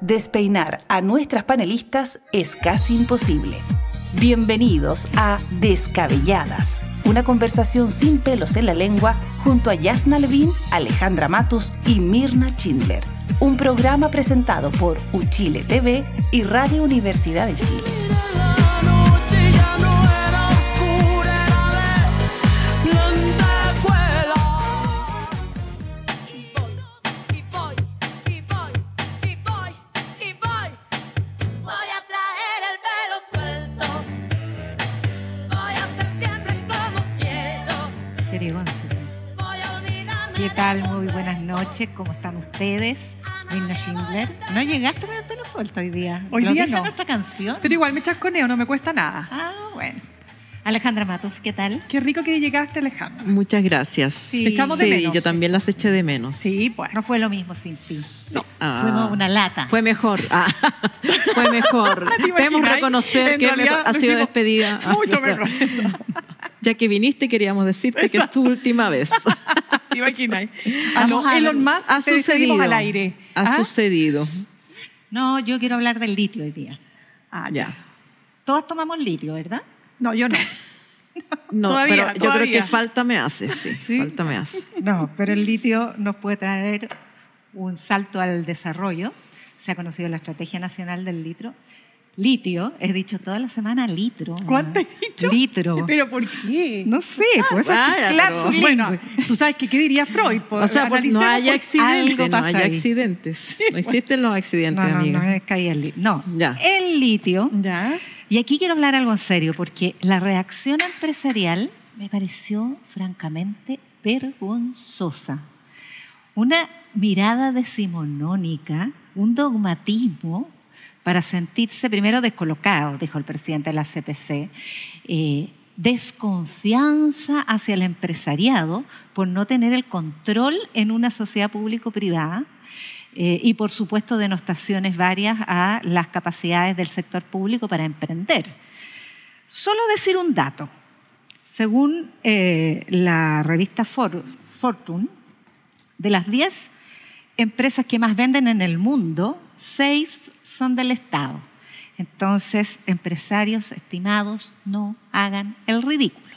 despeinar a nuestras panelistas es casi imposible. Bienvenidos a Descabelladas, una conversación sin pelos en la lengua junto a Yasna Levin, Alejandra Matus y Mirna Schindler. Un programa presentado por Uchile TV y Radio Universidad de Chile. Noches, ¿cómo están ustedes? Mirna Schindler. ¿No llegaste con el pelo suelto hoy día? Hoy día dice no. nuestra canción? Pero igual me chasconeo, no me cuesta nada. Ah, bueno. Alejandra Matos, ¿qué tal? Qué rico que llegaste, Alejandra. Muchas gracias. Sí. Te echamos de Sí, menos. yo también las eché de menos. Sí, bueno. No fue lo mismo sin ti. No. Ah. Fuimos una lata. Fue mejor. Ah, fue mejor. ¿Te Debemos reconocer En que realidad ha sido despedida. Mucho mejor. Ya que viniste, queríamos decirte que es tu última vez. ¿Te imaginas? Vamos A a- lo Elon Musk Ha te despedimos sucedido. al aire. Ha ¿Ah? sucedido. No, yo quiero hablar del litio hoy día. Ah, Ya. Todos tomamos litio, ¿verdad? No, yo no. No, Todavía, pero yo creo todavía. que falta me hace, sí. ¿Sí? Falta me hace. No, pero el litio nos puede traer un salto al desarrollo. Se ha conocido la Estrategia Nacional del Litro. Litio, he dicho toda la semana litro. ¿Cuánto he dicho? Litro. ¿Pero por qué? No sé, pues vaya, es pero- lapsus Bueno, tú sabes que qué diría Freud. O sea, pues, no por- accidentes, no ahí. accidentes. No existen los accidentes, No, no, amiga. no haya el litio. No, Ya. el litio. Ya. Y aquí quiero hablar algo en serio, porque la reacción empresarial me pareció francamente vergonzosa. Una mirada decimonónica, un dogmatismo para sentirse primero descolocado, dijo el presidente de la CPC, eh, desconfianza hacia el empresariado por no tener el control en una sociedad público-privada eh, y por supuesto denostaciones varias a las capacidades del sector público para emprender. Solo decir un dato. Según eh, la revista For- Fortune, de las 10 empresas que más venden en el mundo, 6 son del Estado. Entonces, empresarios estimados, no hagan el ridículo.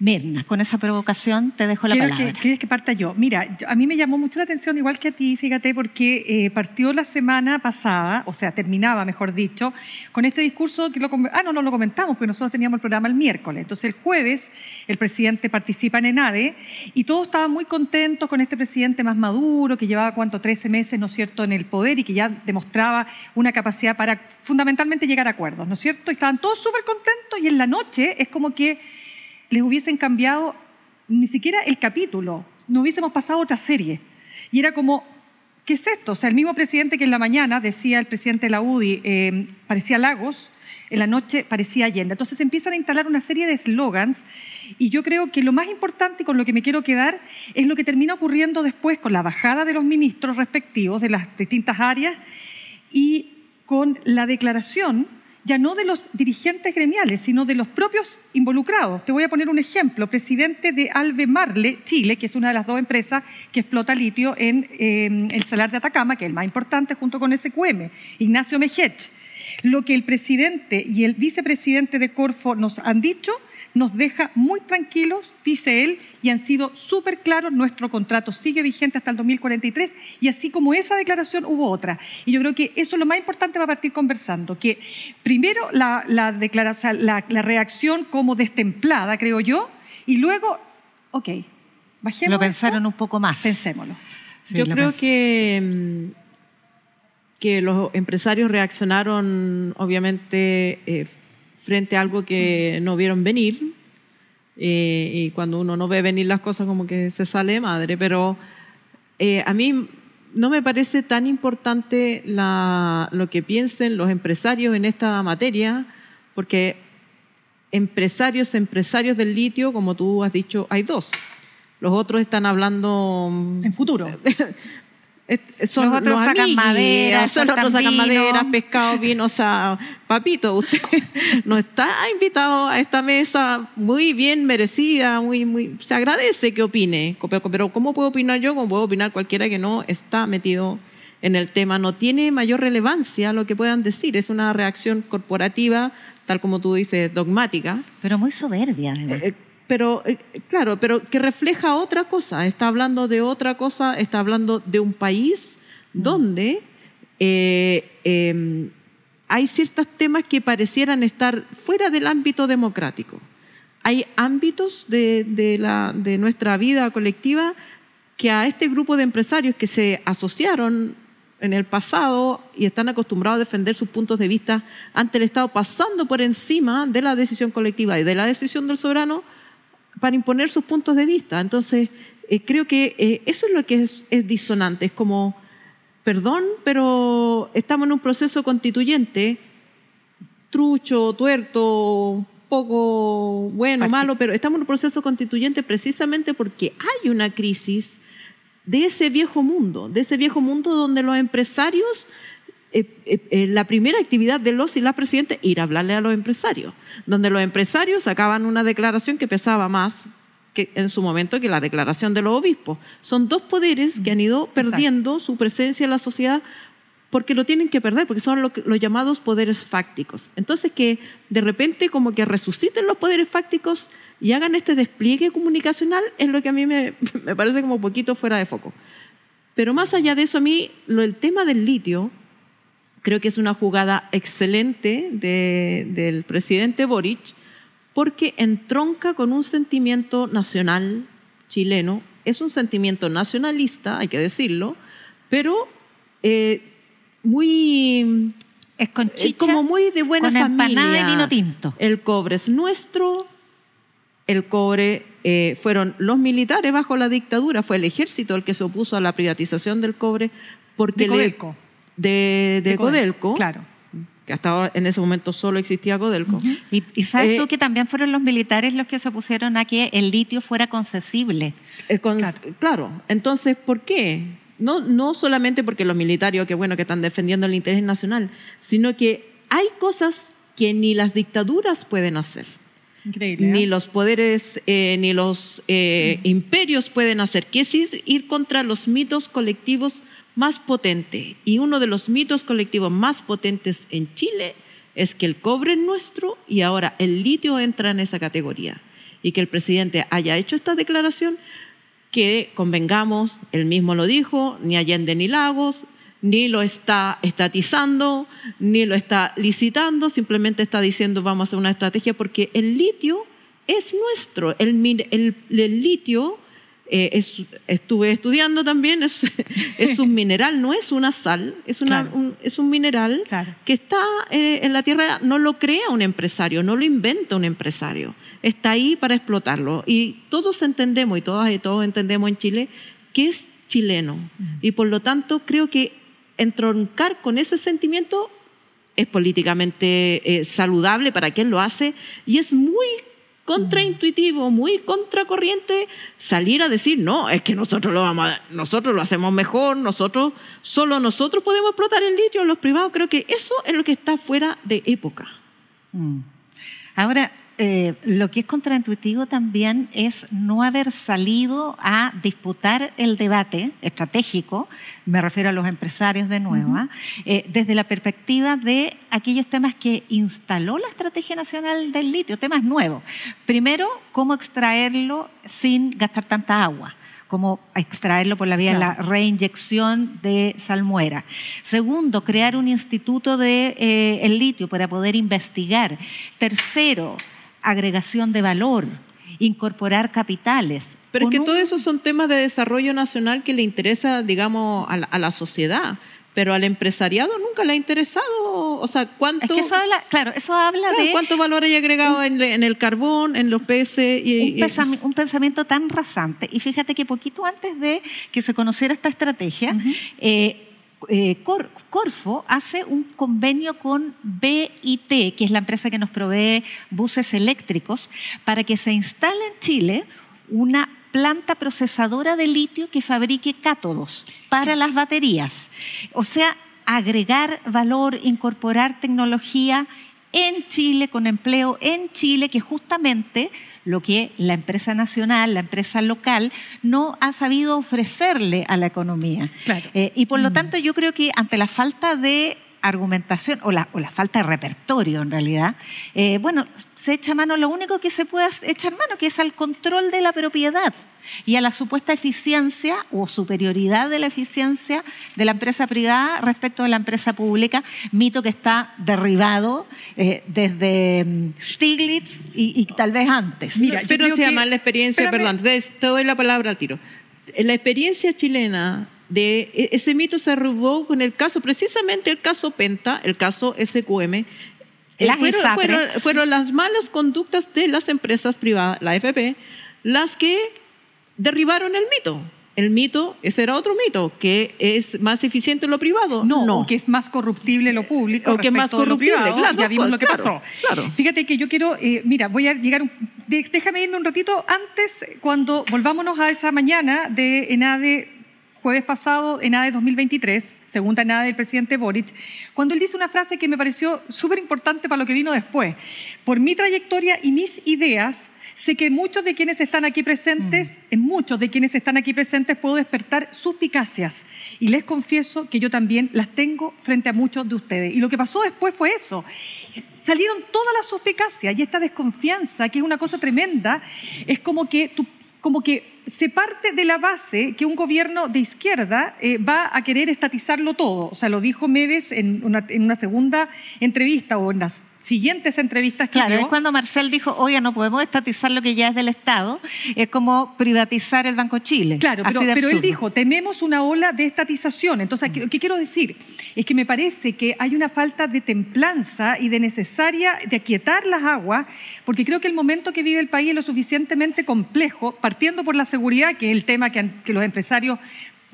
Mirna, con esa provocación te dejo la Quiero palabra. que, ¿Quieres que parta yo? Mira, a mí me llamó mucho la atención, igual que a ti, fíjate, porque eh, partió la semana pasada, o sea, terminaba, mejor dicho, con este discurso que lo... Ah, no, no lo comentamos, porque nosotros teníamos el programa el miércoles. Entonces, el jueves, el presidente participa en ENADE y todos estaban muy contentos con este presidente más maduro, que llevaba, ¿cuánto?, 13 meses, ¿no es cierto?, en el poder y que ya demostraba una capacidad para fundamentalmente llegar a acuerdos, ¿no es cierto? Y estaban todos súper contentos y en la noche es como que les hubiesen cambiado ni siquiera el capítulo, no hubiésemos pasado otra serie. Y era como, ¿qué es esto? O sea, el mismo presidente que en la mañana decía el presidente de eh, parecía Lagos, en la noche parecía Allende. Entonces empiezan a instalar una serie de eslogans y yo creo que lo más importante y con lo que me quiero quedar es lo que termina ocurriendo después con la bajada de los ministros respectivos de las distintas áreas y con la declaración ya no de los dirigentes gremiales, sino de los propios involucrados. Te voy a poner un ejemplo. Presidente de Albemarle, Chile, que es una de las dos empresas que explota litio en eh, el Salar de Atacama, que es el más importante junto con SQM, Ignacio Mejech. Lo que el presidente y el vicepresidente de Corfo nos han dicho nos deja muy tranquilos, dice él, y han sido súper claros. Nuestro contrato sigue vigente hasta el 2043 y así como esa declaración hubo otra. Y yo creo que eso es lo más importante para partir conversando, que primero la, la, declaración, la, la reacción como destemplada, creo yo, y luego, ok, bajemos. Lo pensaron esto, un poco más. Pensémoslo. Sí, Yo creo que, que los empresarios reaccionaron, obviamente, eh, frente a algo que no vieron venir. eh, y cuando uno no ve venir las cosas, como que se sale de madre. Pero eh, a mí no me parece tan importante la- lo que piensen los empresarios en esta materia, porque empresarios, empresarios del litio, como tú has dicho, hay dos. Los otros están hablando En futuro. Eh, Son Los otros sacan amiguis, madera, sea, los otros sacan vino. madera, pescado, vino. O sea, papito, usted no está invitado a esta mesa muy bien merecida, muy, muy, se agradece que opine. Pero, pero ¿cómo puedo opinar yo? ¿Cómo puedo opinar cualquiera que no está metido en el tema, no tiene mayor relevancia lo que puedan decir. Es una reacción corporativa, tal como tú dices, dogmática. Pero muy soberbia, además. Eh, pero, eh, claro, pero que refleja otra cosa. Está hablando de otra cosa, está hablando de un país donde eh, em, hay ciertos temas que parecieran estar fuera del ámbito democrático. Hay ámbitos de, de nuestra vida colectiva que a este grupo de empresarios que se asociaron en el pasado y están acostumbrados a defender sus puntos de vista ante el Estado, pasando por encima de la decisión colectiva y de la decisión del soberano para imponer sus puntos de vista. Entonces, eh, creo que eh, eso es lo que es, es disonante. Es como perdón, pero estamos en un proceso constituyente, trucho, tuerto, poco bueno, malo, pero estamos en un proceso constituyente precisamente porque hay una crisis de ese viejo mundo, de ese viejo mundo donde los empresarios, eh, eh, eh, la primera actividad de los y las presidentes, ir a hablarle a los empresarios, donde los empresarios sacaban una declaración que pesaba más que en su momento que la declaración de los obispos. Son dos poderes que han ido perdiendo su presencia en la sociedad porque lo tienen que perder, porque son los llamados poderes fácticos. Entonces que de repente como que resuciten los poderes fácticos y hagan este despliegue comunicacional es lo que a mí me, me parece como un poquito fuera de foco. Pero más allá de eso, a mí lo, el tema del litio creo que es una jugada excelente de, del presidente Boric, porque entronca con un sentimiento nacional chileno. Es un sentimiento nacionalista, hay que decirlo, pero eh, muy... Es con como muy de buena con familia. de vino tinto. El cobre es nuestro, el cobre eh, fueron los militares bajo la dictadura, fue el ejército el que se opuso a la privatización del cobre porque de Codelco. De, de, Codelco, Claro que hasta ahora, en ese momento solo existía Codelco. y, sabes Eh, tú que también fueron los militares los que se opusieron a que el litio fuera concesible. Eh, con- Claro. claro. entonces, ¿por qué? No, no solamente porque los militares, que bueno, que están defendiendo el interés nacional, sino que hay cosas que ni las dictaduras pueden hacer, Increíble. ¿eh? ni los poderes, ni los imperios pueden hacer, que es ir, ir contra los mitos colectivos más potentes. Y uno de los mitos colectivos más potentes en Chile es que el cobre es nuestro y ahora el litio entra en esa categoría. Y que el presidente haya hecho esta declaración, que convengamos, él mismo lo dijo, ni Allende ni Lagos, ni lo está estatizando, ni lo está licitando, simplemente está diciendo vamos a hacer una estrategia porque el litio es nuestro. El, el- el litio, eh, es- estuve estudiando también, es, es un mineral, no es una sal, es, una- Claro. un, es un mineral Claro. que está eh, en la tierra, no lo crea un empresario, no lo inventa un empresario, está ahí para explotarlo. Y todos entendemos, y todas y todos entendemos en Chile, que es chileno. Y por lo tanto, creo que entroncar con ese sentimiento es políticamente eh, saludable para quien lo hace y es muy contraintuitivo, muy contracorriente salir a decir, no, es que nosotros lo vamos a- nosotros lo hacemos mejor, nosotros, solo nosotros podemos explotar el litio, los privados, creo que eso es lo que está fuera de época. Mm. Ahora, eh, lo que es contraintuitivo también es no haber salido a disputar el debate estratégico, me refiero a los empresarios de nuevo, eh, desde la perspectiva de aquellos temas que instaló la Estrategia Nacional del Litio, temas nuevos. Primero, cómo extraerlo sin gastar tanta agua como extraerlo por la vía de la reinyección de salmuera. Segundo, crear un instituto de eh, el litio para poder investigar. Tercero, agregación de valor, incorporar capitales. Pero es que un- todos esos son temas de desarrollo nacional que le interesa, digamos, a la, a la sociedad, pero al empresariado nunca le ha interesado, o sea, ¿cuánto, Es que eso habla, claro, eso habla claro, de cuánto valor hay agregado en, en el carbón, en los peces? Y, un, y- pensami- un pensamiento tan rasante. Y fíjate que poquito antes de que se conociera esta estrategia, eh, eh, Cor- Corfo hace un convenio con BIT, que es la empresa que nos provee buses eléctricos, para que se instale en Chile una planta procesadora de litio que fabrique cátodos para las baterías. O sea, agregar valor, incorporar tecnología en Chile, con empleo en Chile, que justamente lo que la empresa nacional, la empresa local, no ha sabido ofrecerle a la economía. Claro. Eh, y por lo tanto yo creo que ante la falta de argumentación o la, o la falta de repertorio en realidad, eh, bueno, se echa mano, lo único que se puede echar mano, que es al control de la propiedad y a la supuesta eficiencia o superioridad de la eficiencia de la empresa privada respecto de la empresa pública, mito que está derribado eh, desde mm, Stiglitz y, y tal vez antes. Mira, yo pero creo se que- llama la experiencia, Espérame. perdón, te doy la palabra al tiro. La experiencia chilena de e- ese mito se derribó con el caso, precisamente el caso Penta, el caso SQM. eh, Las fueron, fueron- fueron las malas conductas de las empresas privadas, la AFP, las que derribaron el mito. El mito, ese era otro mito, que es más eficiente lo privado. No, no. o que es más corruptible lo público O que es más corruptible, privado. claro, ya vimos lo que claro, pasó. claro. Fíjate que yo quiero, eh, mira, voy a llegar, un- déjame irme un ratito antes, cuando volvámonos a esa mañana de ENADE, jueves pasado, ENADE 2023, segunda ENADE del presidente Boric, cuando él dice una frase que me pareció súper importante para lo que vino después. Por mi trayectoria y mis ideas, sé que muchos de quienes están aquí presentes, en muchos de quienes están aquí presentes, puedo despertar suspicacias. Y les confieso que yo también las tengo frente a muchos de ustedes. Y lo que pasó después fue eso. Salieron todas las suspicacias y esta desconfianza, que es una cosa tremenda, es como que tú como que se parte de la base que un gobierno de izquierda eh, va a querer estatizarlo todo. O sea, lo dijo Meves en una, en una segunda entrevista o en las siguientes entrevistas que Claro, dio. es cuando Marcel dijo, oiga, no podemos estatizar lo que ya es del Estado, es como privatizar el Banco Chile. Claro, pero, él dijo, tememos una ola de estatización. Entonces, ¿qué, qué quiero decir? Es que me parece que hay una falta de templanza y de necesaria de aquietar las aguas, porque creo que el momento que vive el país es lo suficientemente complejo, partiendo por la seguridad, que es el tema que los empresarios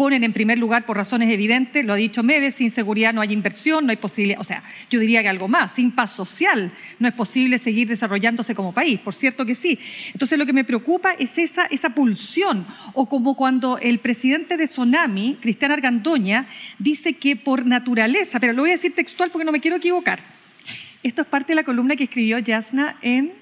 ponen en primer lugar por razones evidentes, lo ha dicho Meves, sin seguridad no hay inversión, no hay posibilidad, o sea, yo diría que algo más, sin paz social no es posible seguir desarrollándose como país, por cierto que sí. Entonces lo que me preocupa es esa, esa pulsión, o como cuando el presidente de Sonami, Cristian Argandoña, dice que por naturaleza, pero lo voy a decir textual porque no me quiero equivocar, esto es parte de la columna que escribió Yasna en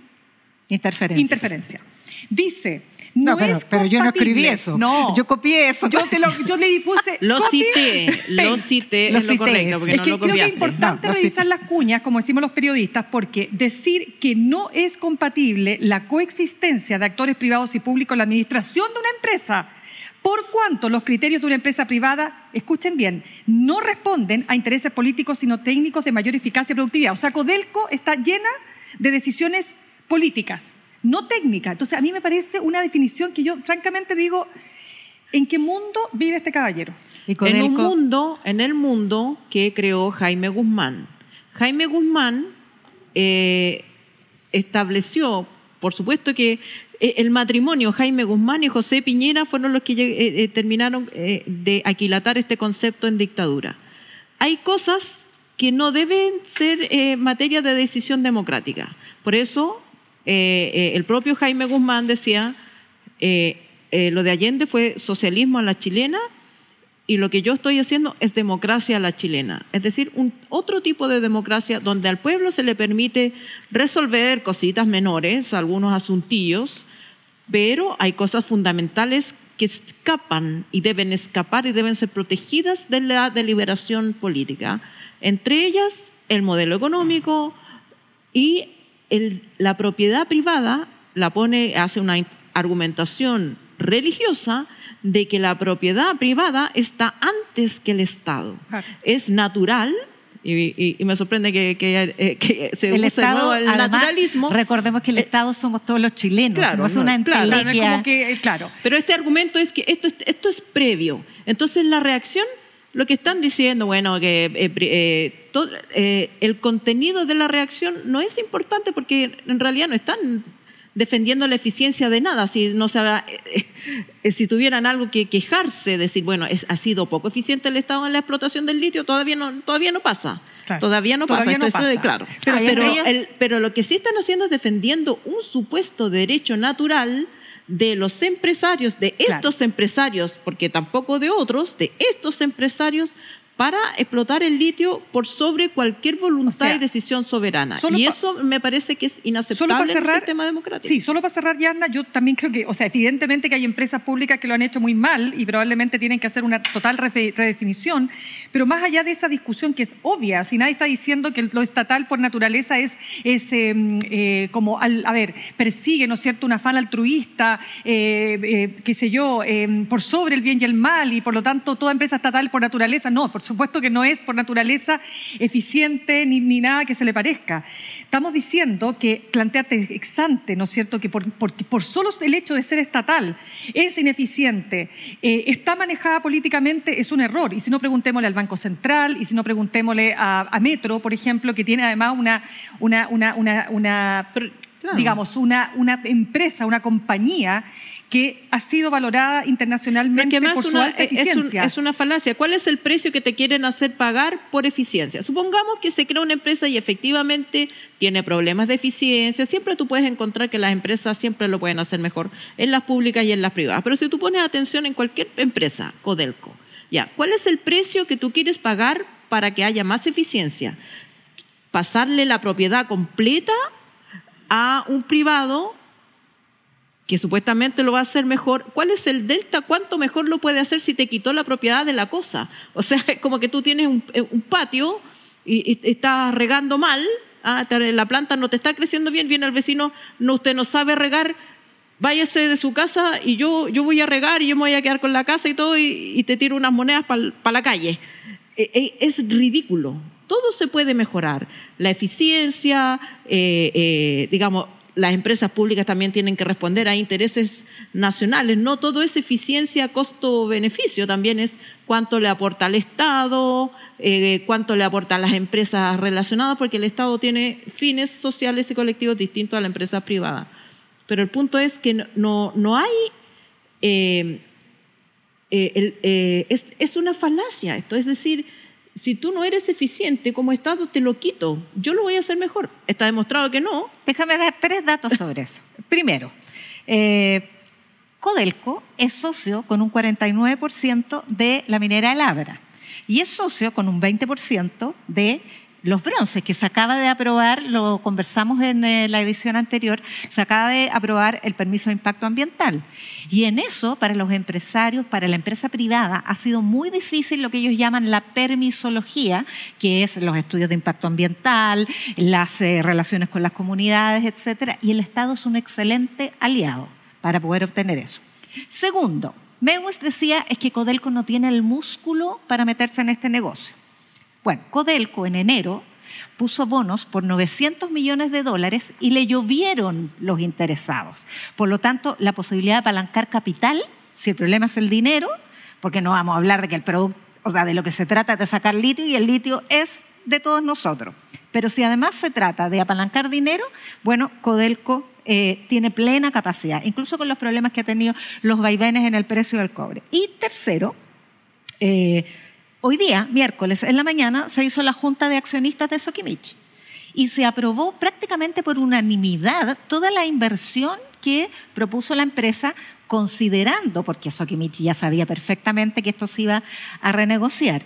Interferencia. Interferencia. Dice, no, No, pero, es pero yo no escribí eso. No. Yo copié eso. Yo, te lo, yo le puse. Lo cité, lo cité, Lo es lo correcto, porque Es no que lo creo que es importante No, revisar cité. las cuñas, como decimos los periodistas, porque decir que no es compatible la coexistencia de actores privados y públicos en la administración de una empresa, por cuanto los criterios de una empresa privada, escuchen bien, no responden a intereses políticos, sino técnicos de mayor eficacia y productividad. O sea, Codelco está llena de decisiones políticas, no técnicas. Entonces, a mí me parece una definición que yo francamente digo, ¿en qué mundo vive este caballero? Y en un mundo, en el mundo que creó Jaime Guzmán. Jaime Guzmán eh, estableció, por supuesto que eh, el matrimonio Jaime Guzmán y José Piñera fueron los que eh, eh, terminaron eh, de aquilatar este concepto en dictadura. Hay cosas que no deben ser eh, materia de decisión democrática. Por eso, eh, eh, el propio Jaime Guzmán decía, eh, lo de Allende fue socialismo a la chilena y lo que yo estoy haciendo es democracia a la chilena. Es decir, un, otro tipo de democracia donde al pueblo se le permite resolver cositas menores, algunos asuntillos, pero hay cosas fundamentales que escapan y deben escapar y deben ser protegidas de la deliberación política. Entre ellas, el modelo económico y el- la propiedad privada la pone, hace una argumentación religiosa de que la propiedad privada está antes que el Estado. Claro. Es natural, y, y- y me sorprende que, que, eh, que se el use Estado, el además, naturalismo. recordemos que el Eh, Estado somos todos los chilenos, claro, somos no, una claro, no es Claro, es entelequia. como que, eh, claro. Pero este argumento es que esto, es- esto es previo. Entonces la reacción, lo que están diciendo, bueno, que eh, eh, todo- eh, el contenido de la reacción no es importante porque en realidad no están defendiendo la eficiencia de nada. Si, no se haga- eh, eh, si tuvieran algo que quejarse, decir, bueno, es, ha sido poco eficiente el Estado en la explotación del litio, todavía no, todavía no pasa. Claro. Todavía no pasa. No Entonces, pasa. claro. Pero Pero, entre ellos- el- pero lo que sí están haciendo es defendiendo un supuesto derecho natural de los empresarios, de Claro. estos empresarios, porque tampoco de otros, de estos empresarios, para explotar el litio por sobre cualquier voluntad O sea, y decisión soberana. Y eso me parece que es Solo para inaceptable en cerrar, el sistema democrático. Sí, solo para cerrar, Yarna, yo también creo que, o sea, evidentemente que hay empresas públicas que lo han hecho muy mal y probablemente tienen que hacer una total redefinición, pero más allá de esa discusión que es obvia, si nadie está diciendo que lo estatal por naturaleza es, es eh, eh, como, al- a ver, persigue, ¿no es cierto?, un afán altruista, eh, eh, qué sé yo, eh, por sobre el bien y el mal y por lo tanto toda empresa estatal por naturaleza, no, por supuesto que no es por naturaleza eficiente ni, ni nada que se le parezca. Estamos diciendo que plantearte ex ante, ¿no es cierto?, que por, por, por solo el hecho de ser estatal es ineficiente, eh, está manejada políticamente, es un error. Y si no, preguntémosle al Banco Central, y si no, preguntémosle a, a Metro, por ejemplo, que tiene además una, una, una, una, una Pero, claro. digamos, una, una empresa, una compañía que ha sido valorada internacionalmente por su una- alta es, un- eficiencia. es una falacia. ¿Cuál es el precio que te quieren hacer pagar por eficiencia? Supongamos que se crea una empresa y efectivamente tiene problemas de eficiencia. Siempre tú puedes encontrar que las empresas siempre lo pueden hacer mejor en las públicas y en las privadas. Pero si tú pones atención en cualquier empresa, Codelco, ya, ¿cuál es el precio que tú quieres pagar para que haya más eficiencia? Pasarle la propiedad completa a un privado que supuestamente lo va a hacer mejor, ¿cuál es el delta? ¿Cuánto mejor lo puede hacer si te quitó la propiedad de la cosa? O sea, es como que tú tienes un, eh, patio y, estás regando mal, ah, la planta no te está creciendo bien, viene el vecino, no, usted no sabe regar, váyase de su casa y yo, yo voy a regar y yo me voy a quedar con la casa y todo y, te tiro unas monedas para la calle. Eh, eh, es ridículo. Todo se puede mejorar. La eficiencia, digamos, las empresas públicas también tienen que responder a intereses nacionales. No todo es eficiencia, costo-beneficio, también es cuánto le aporta al Estado, eh, cuánto le aporta a las empresas relacionadas, porque el Estado tiene fines sociales y colectivos distintos a la empresa privada. Pero el punto es que no, no, hay... eh, eh, es, es una falacia esto. Es decir, si tú no eres eficiente como Estado, te lo quito. Yo lo voy a hacer mejor. Está demostrado que no. Déjame dar tres datos sobre eso. Primero, eh, Codelco es socio con un 49% de la minera El Abra y es socio con un 20% de los bronces que se acaba de aprobar, lo conversamos en eh, la edición anterior, se acaba de aprobar el permiso de impacto ambiental. Y en eso, para los empresarios, para la empresa privada, ha sido muy difícil lo que ellos llaman la permisología, que es los estudios de impacto ambiental, las eh, relaciones con las comunidades, etcétera. Y el Estado es un excelente aliado para poder obtener eso. Segundo, Mewes decía es que Codelco no tiene el músculo para meterse en este negocio. Bueno, Codelco en enero puso bonos por 900 millones de dólares y le llovieron los interesados. Por lo tanto, la posibilidad de apalancar capital, si el problema es el dinero, porque no vamos a hablar de que el producto, o sea, de lo que se trata es de sacar litio y el litio es de todos nosotros. Pero si además se trata de apalancar dinero, bueno, Codelco eh, tiene plena capacidad, incluso con los problemas que ha tenido los vaivenes en el precio del cobre. Y tercero, eh, hoy día, miércoles, en la mañana, se hizo la Junta de Accionistas de Soquimich y se aprobó prácticamente por unanimidad toda la inversión que propuso la empresa considerando, porque Soquimich ya sabía perfectamente que esto se iba a renegociar,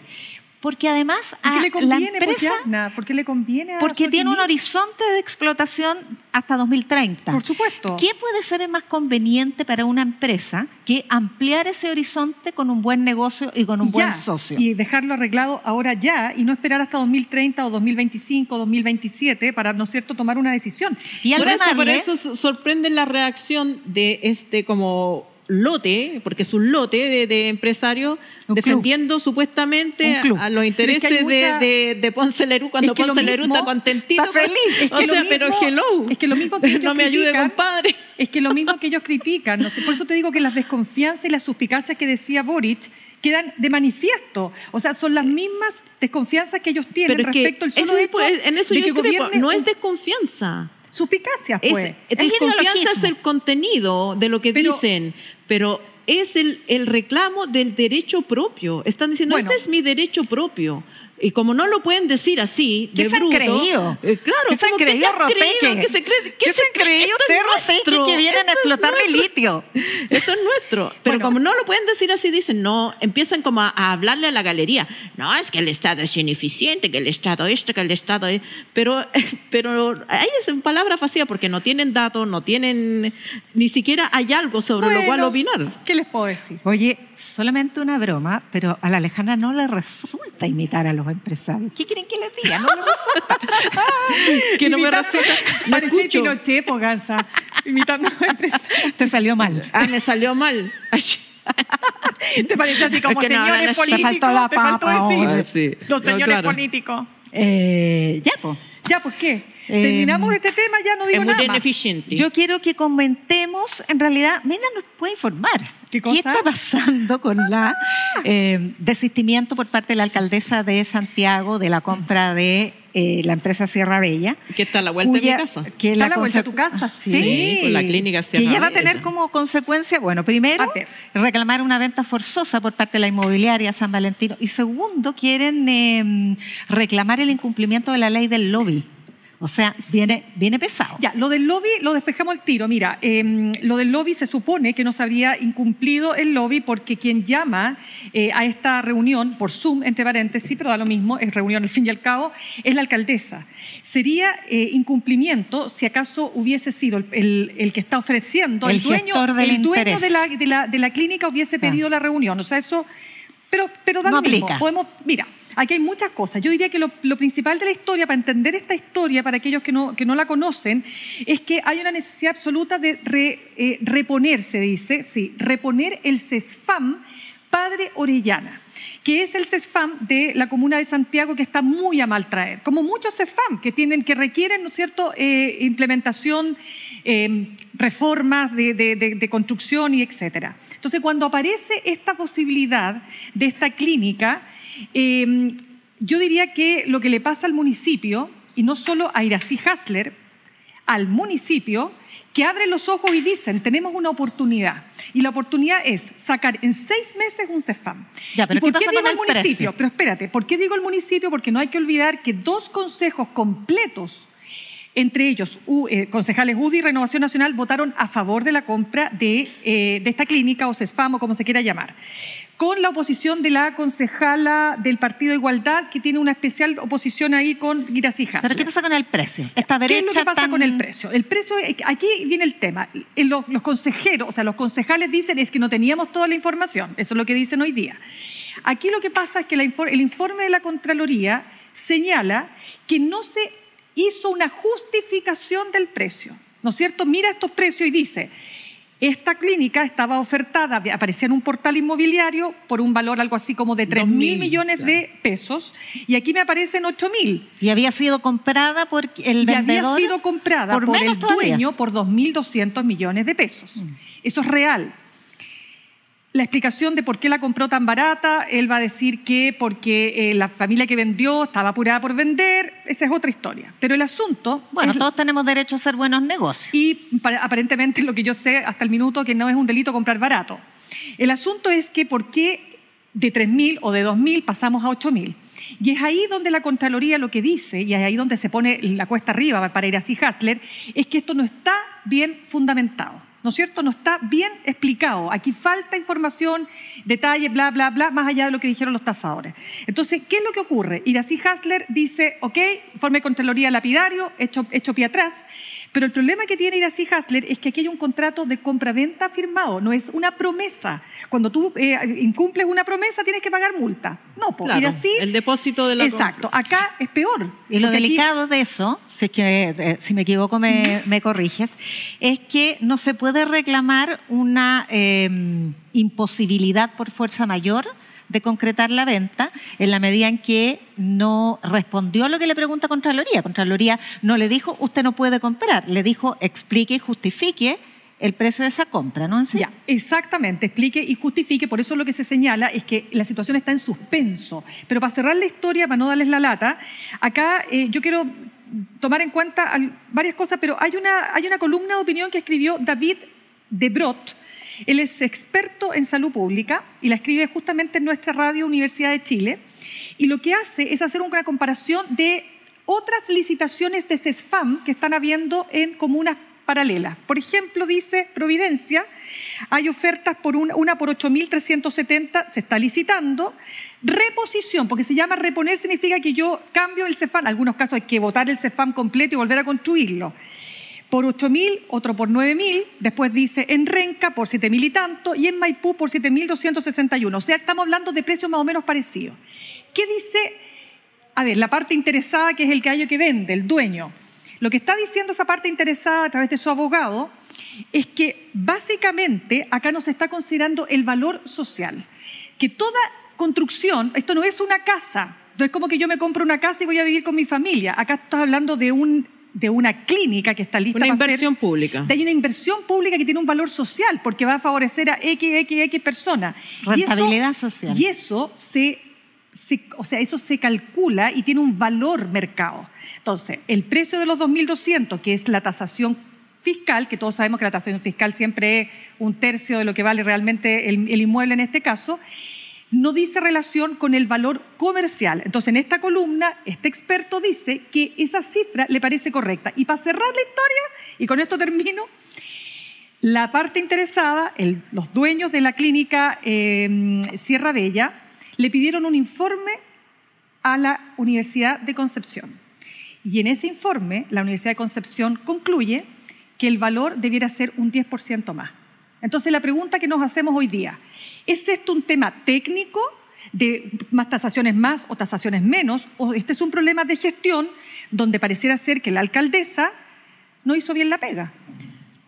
porque además ¿Por qué a le conviene, la empresa, Poquiana? ¿Por qué le conviene a porque tiene un horizonte de explotación hasta 2030. Por supuesto. ¿Qué puede ser más conveniente para una empresa que ampliar ese horizonte con un buen negocio y con un buen socio? Y dejarlo arreglado ahora ya y no esperar hasta 2030 o 2025 o 2027 para, ¿no es cierto?, tomar una decisión. Y por, eso, por eso so- sorprende la reacción de este como lote, porque es un lote de, de empresarios Un defendiendo supuestamente a los Pero es que intereses mucha- de, de, de Ponce Lerú cuando Es que Ponce Lerú está contentito. está feliz. Es o que lo sea, pero mismo- hello. Es que lo mismo que ellos no me ayude, compadre. Es que lo mismo que ellos critican, no sé, por eso te digo que las desconfianzas y las suspicacias que decía Boric quedan de manifiesto. O sea, son las mismas desconfianzas que ellos tienen Pero es respecto al solo hecho pues, en eso de que gobierne no es desconfianza. suspicacias, Es, pues. desconfianza es el contenido de lo que Pero- dicen, pero es el, el reclamo del derecho propio. Están diciendo, Bueno. este es mi derecho propio. Y como no lo pueden decir así, ¿Qué de se han bruto, creído? eh, claro, ¿Qué se han como, ¿qué te creído? ¿Qué se cree- ¿Qué se han creído ustedes, que vienen a explotar mi litio? Esto es nuestro. Pero Bueno. como no lo pueden decir así, dicen, no, empiezan como a, a hablarle a la galería. No, es que el Estado es ineficiente, que el Estado esto, que el Estado es... Pero, pero ahí es palabra vacía porque no tienen datos, no tienen... Ni siquiera hay algo sobre lo cual Bueno, opinar. ¿Qué les puedo decir? Oye, solamente una broma, pero a la Alejandra no le resulta imitar a los empresarios. ¿Qué quieren que les diga? No le resulta. Que no me resulta... No escucho. Pinochet, Gansa, imitando a los empresarios. Te salió mal. Ah, me salió mal. Te parece así como Es que no, señores políticos. te faltó la te faltó decir. ahora. Ah, sí. Los No, señores claro. políticos. Eh, ya, pues. Ya, ¿por qué? Eh, Terminamos este tema, ya no digo Es muy nada más. Yo quiero que comentemos, en realidad, Mena nos puede informar. ¿Qué cosa? está pasando con la eh, desistimiento por parte de la alcaldesa de Santiago de la compra de eh, la empresa Sierra Bella? Que está a la vuelta de cuya- mi casa. que Está a la vuelta de tu casa, sí. Sí, con la clínica que Sierra ya va a Bella. tener como consecuencia, bueno, primero, reclamar una venta forzosa por parte de la inmobiliaria San Valentino y segundo, quieren eh, reclamar el incumplimiento de la ley del lobby. O sea, viene, viene pesado. Ya, lo del lobby lo despejamos al tiro. Mira, eh, lo del lobby se supone que no se habría incumplido el lobby porque quien llama eh, a esta reunión, por Zoom, entre paréntesis, pero da lo mismo, es reunión al fin y al cabo, es la alcaldesa. Sería eh, incumplimiento si acaso hubiese sido el, el- el que está ofreciendo, el, El dueño, del el dueño de la, de, la, de la clínica hubiese pedido la reunión. O sea, eso... Pero, pero da No lo mismo. aplica. Podemos, mira, aquí hay muchas cosas. Yo diría que lo, principal de la historia, para entender esta historia, para aquellos que no, que no la conocen, es que hay una necesidad absoluta de re- eh, reponerse, dice, sí, reponer el CESFAM Padre Orellana, que es el CESFAM de la comuna de Santiago que está muy a mal traer, como muchos CESFAM que, tienen, que requieren, ¿no es cierto?, eh, implementación, eh, reformas de- de- de construcción y etcétera. Entonces, cuando aparece esta posibilidad de esta clínica, eh, yo diría que lo que le pasa al municipio, y no solo a Irací Hasler, al municipio, que abre los ojos y dicen, tenemos una oportunidad. Y la oportunidad es sacar en seis meses un CEFAM. Ya, pero ¿Y por ¿qué qué digo con el el municipio? precio? Pero espérate, ¿por qué digo el municipio? Porque no hay que olvidar que dos consejos completos entre ellos, U- eh, concejales UDI y Renovación Nacional votaron a favor de la compra de, eh, de esta clínica o CESFAM o como se quiera llamar, con la oposición de la concejala del Partido Igualdad, que tiene una especial oposición ahí con Hasler. ¿Pero qué pasa con el precio? Esta ¿Qué es lo que pasa tan- con el precio? El precio, eh, aquí viene el tema. En Los, los consejeros, o sea, los concejales dicen es que no teníamos toda la información. Eso es lo que dicen hoy día. Aquí lo que pasa es que la el informe de la Contraloría señala que no se hizo una justificación del precio. ¿No es cierto? Mira estos precios y dice, esta clínica estaba ofertada, aparecía en un portal inmobiliario por un valor algo así como de 3 mil 2.000, millones claro. de pesos y aquí me aparecen 8 mil. Y había sido comprada por el y vendedor. había sido comprada por el todavía. dueño por 2.200 millones de pesos. Eso es real. La explicación de por qué la compró tan barata, él va a decir que porque eh, la familia que vendió estaba apurada por vender, esa es otra historia. Pero el asunto... Bueno, es- todos tenemos derecho a hacer buenos negocios. y pa- aparentemente lo que yo sé hasta el minuto que no es un delito comprar barato. El asunto es que por qué de 3.000 o de 2.000 pasamos a 8.000. Y es ahí donde la Contraloría lo que dice, y es ahí donde se pone la cuesta arriba para ir así Hasler, es que esto no está bien fundamentado. ¿No es cierto? No está bien explicado. Aquí falta información, detalle, bla, bla, bla, más allá de lo que dijeron los tasadores. Entonces, ¿qué es lo que ocurre? Iracy Hasler dice, ok, informe de Contraloría lapidario, hecho, hecho pie atrás, pero el problema que tiene Iracy Hasler es que aquí hay un contrato de compraventa firmado, no es una promesa. Cuando tú eh, incumples una promesa, tienes que pagar multa. No, porque Claro, el depósito de la Exacto, acá es peor. Y lo aquí- delicado de eso, si, es que, eh, si me equivoco me, me corriges, es que no se puede reclamar una eh, imposibilidad por fuerza mayor de concretar la venta en la medida en que no respondió a lo que le pregunta Contraloría. Contraloría no le dijo, usted no puede comprar, le dijo, explique y justifique el precio de esa compra, ¿no? Exactamente, explique y justifique. Por eso lo que se señala es que la situación está en suspenso. Pero para cerrar la historia, para no darles la lata, acá eh, yo quiero tomar en cuenta varias cosas, pero hay una, hay una columna de opinión que escribió David de Brot, Él es experto en salud pública y la escribe justamente en nuestra radio Universidad de Chile. Y lo que hace es hacer una comparación de otras licitaciones de CESFAM que están habiendo en comunas paralelas. Por ejemplo, dice Providencia, hay ofertas por una, una por 8.370, se está licitando. Reposición, porque se llama reponer, significa que yo cambio el CEFAM. En algunos casos hay que votar el CEFAM completo y volver a construirlo. Por 8.000, otro por 9.000, después dice en Renca por 7.000 y tanto y en Maipú por 7.261. O sea, estamos hablando de precios más o menos parecidos. ¿Qué dice? A ver, la parte interesada que es el que que vende, el dueño. Lo que está diciendo esa parte interesada a través de su abogado es que básicamente acá no se está considerando el valor social, que toda construcción, esto no es una casa, no es como que yo me compro una casa y voy a vivir con mi familia, acá estás hablando de un de una clínica que está lista una inversión pública. De una inversión pública que tiene un valor social porque va a favorecer a X, X, X personas. Rentabilidad social. Y eso se o sea, eso se calcula y tiene un valor mercado. Entonces, el precio de los 2.200, que es la tasación fiscal, que todos sabemos que la tasación fiscal siempre es un tercio de lo que vale realmente el, el inmueble en este caso, no dice relación con el valor comercial. Entonces, en esta columna, este experto dice que esa cifra le parece correcta. Y para cerrar la historia, y con esto termino, la parte interesada, los dueños de la clínica eh, Sierra Bella, le pidieron un informe a la Universidad de Concepción. Y en ese informe, la Universidad de Concepción concluye que el valor debiera ser un 10% más. Entonces, la pregunta que nos hacemos hoy día, ¿es esto un tema técnico de más tasaciones más o tasaciones menos? ¿O este es un problema de gestión donde pareciera ser que la alcaldesa no hizo bien la pega?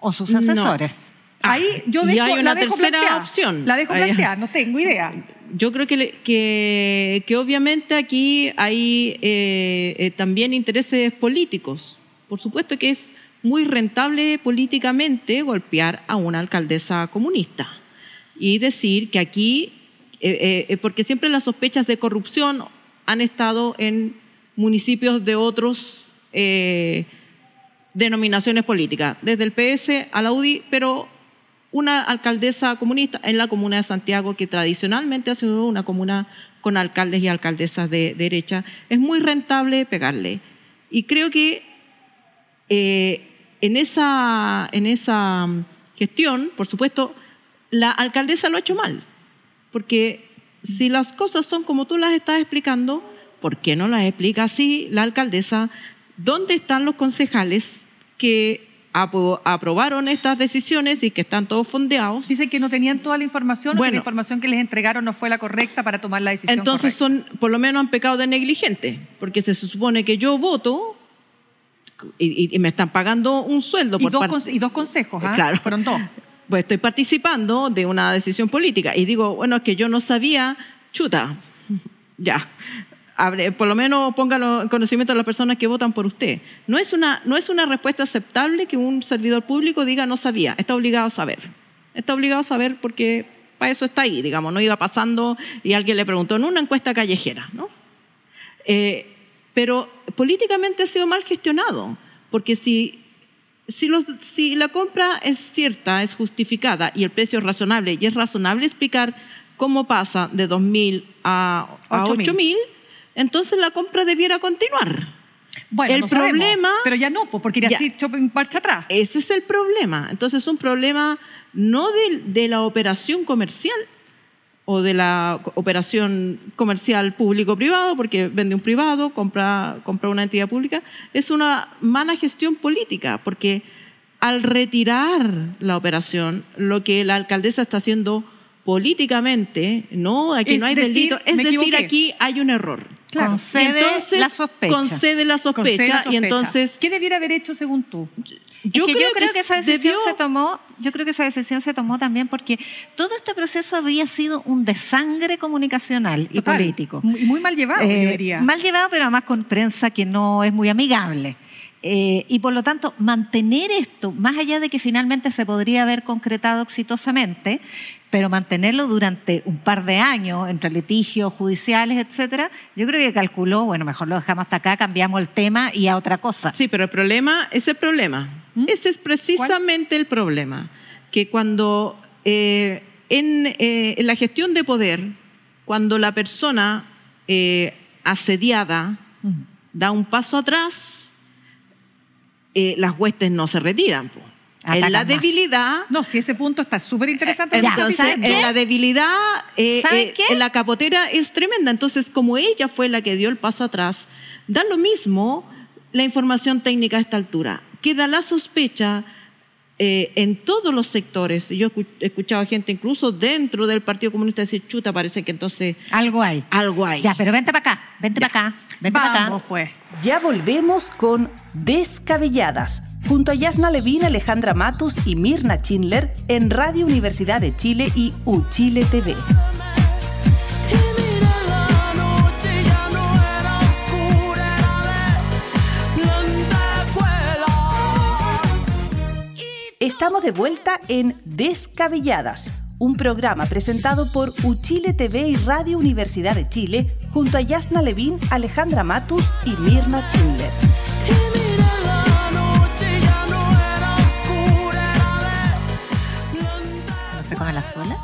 O sus asesores. Ahí yo dejo, y hay una tercera opción. La dejo plantear, no tengo idea yo creo que, que, obviamente aquí hay eh, eh, también intereses políticos. Por supuesto que es muy rentable políticamente golpear a una alcaldesa comunista y decir que aquí, eh, porque siempre las sospechas de corrupción han estado en municipios de otros denominaciones políticas, desde el PS a la UDI, pero una alcaldesa comunista en la comuna de Santiago, que tradicionalmente ha sido una comuna con alcaldes y alcaldesas de derecha, es muy rentable pegarle. Y creo que eh, en, esa, en esa gestión, por supuesto, la alcaldesa lo ha hecho mal, porque si las cosas son como tú las estás explicando, ¿por qué no las explica así la alcaldesa? ¿Dónde están los concejales que aprobaron estas decisiones y que están todos fondeados. Dicen que no tenían toda la información o que la información que les entregaron no fue la correcta para tomar la decisión. Entonces son, por lo menos han pecado de negligente, porque se supone que yo voto y, me están pagando un sueldo. Y, dos, y dos consejos, ¿ah? Claro. Fueron dos. Pues estoy participando de una decisión política y digo, bueno, es que yo no sabía, chuta, ya, por lo menos póngalo en conocimiento a las personas que votan por usted. No es, una, no es una respuesta aceptable que un servidor público diga no sabía, está obligado a saber. Está obligado a saber porque para eso está ahí, digamos, no iba pasando y alguien le preguntó en una encuesta callejera, ¿no? Eh, pero políticamente ha sido mal gestionado, porque si, si, si la compra es cierta, es justificada y el precio es razonable, y es razonable explicar cómo pasa de 2.000 a, a 8.000, entonces la compra debiera continuar. Bueno, el problema, pero ya no, porque ya así en marcha atrás. Ese es el problema. Entonces es un problema no de, la operación comercial o de la operación comercial público-privado, porque vende un privado, compra, compra una entidad pública, es una mala gestión política, porque al retirar la operación, lo que la alcaldesa está haciendo políticamente, no, aquí no hay delito, es decir, aquí hay un error. Concede la sospecha. Concede la sospecha, y entonces ¿qué debiera haber hecho según tú? Yo, creo, que, esa decisión se tomó, yo creo que esa decisión se tomó también porque todo este proceso había sido un desangre comunicacional y político. Muy, muy mal llevado, yo eh, diría. Mal llevado, pero además con prensa que no es muy amigable. Eh, y por lo tanto, mantener esto, más allá de que finalmente se podría haber concretado exitosamente, pero mantenerlo durante un par de años entre litigios judiciales, etcétera, yo creo que calculó, bueno, mejor lo dejamos hasta acá, cambiamos el tema y a otra cosa. Sí, pero el problema, ese problema, ¿Mm? ese es precisamente el problema, que cuando eh, en, eh, en la gestión de poder, cuando la persona eh, asediada da un paso atrás, eh, las huestes no se retiran. po. Atacan En la más. Debilidad, No, sí, ese punto está súper interesante. entonces en la debilidad, eh, ¿Saben eh, en la capotera es tremenda. Entonces, como ella fue la que dio el paso atrás, da lo mismo la información técnica a esta altura. Queda la sospecha eh, en todos los sectores. Yo he escuchado a gente incluso dentro del Partido Comunista decir, chuta, parece que entonces Algo hay. algo hay. Ya, pero vente para acá, vente para acá, vente para Vamos, acá. pues. Ya volvemos con Descabelladas, junto a Yasna Levin, Alejandra Matus y Mirna Schindler en Radio Universidad de Chile y Uchile TV. Estamos de vuelta en Descabelladas, un programa presentado por Uchile TV y Radio Universidad de Chile, junto a Yasna Levin, Alejandra Matus y Mirna Schindler. No era oscura, era de lentejuelas. ¿No se come la suela?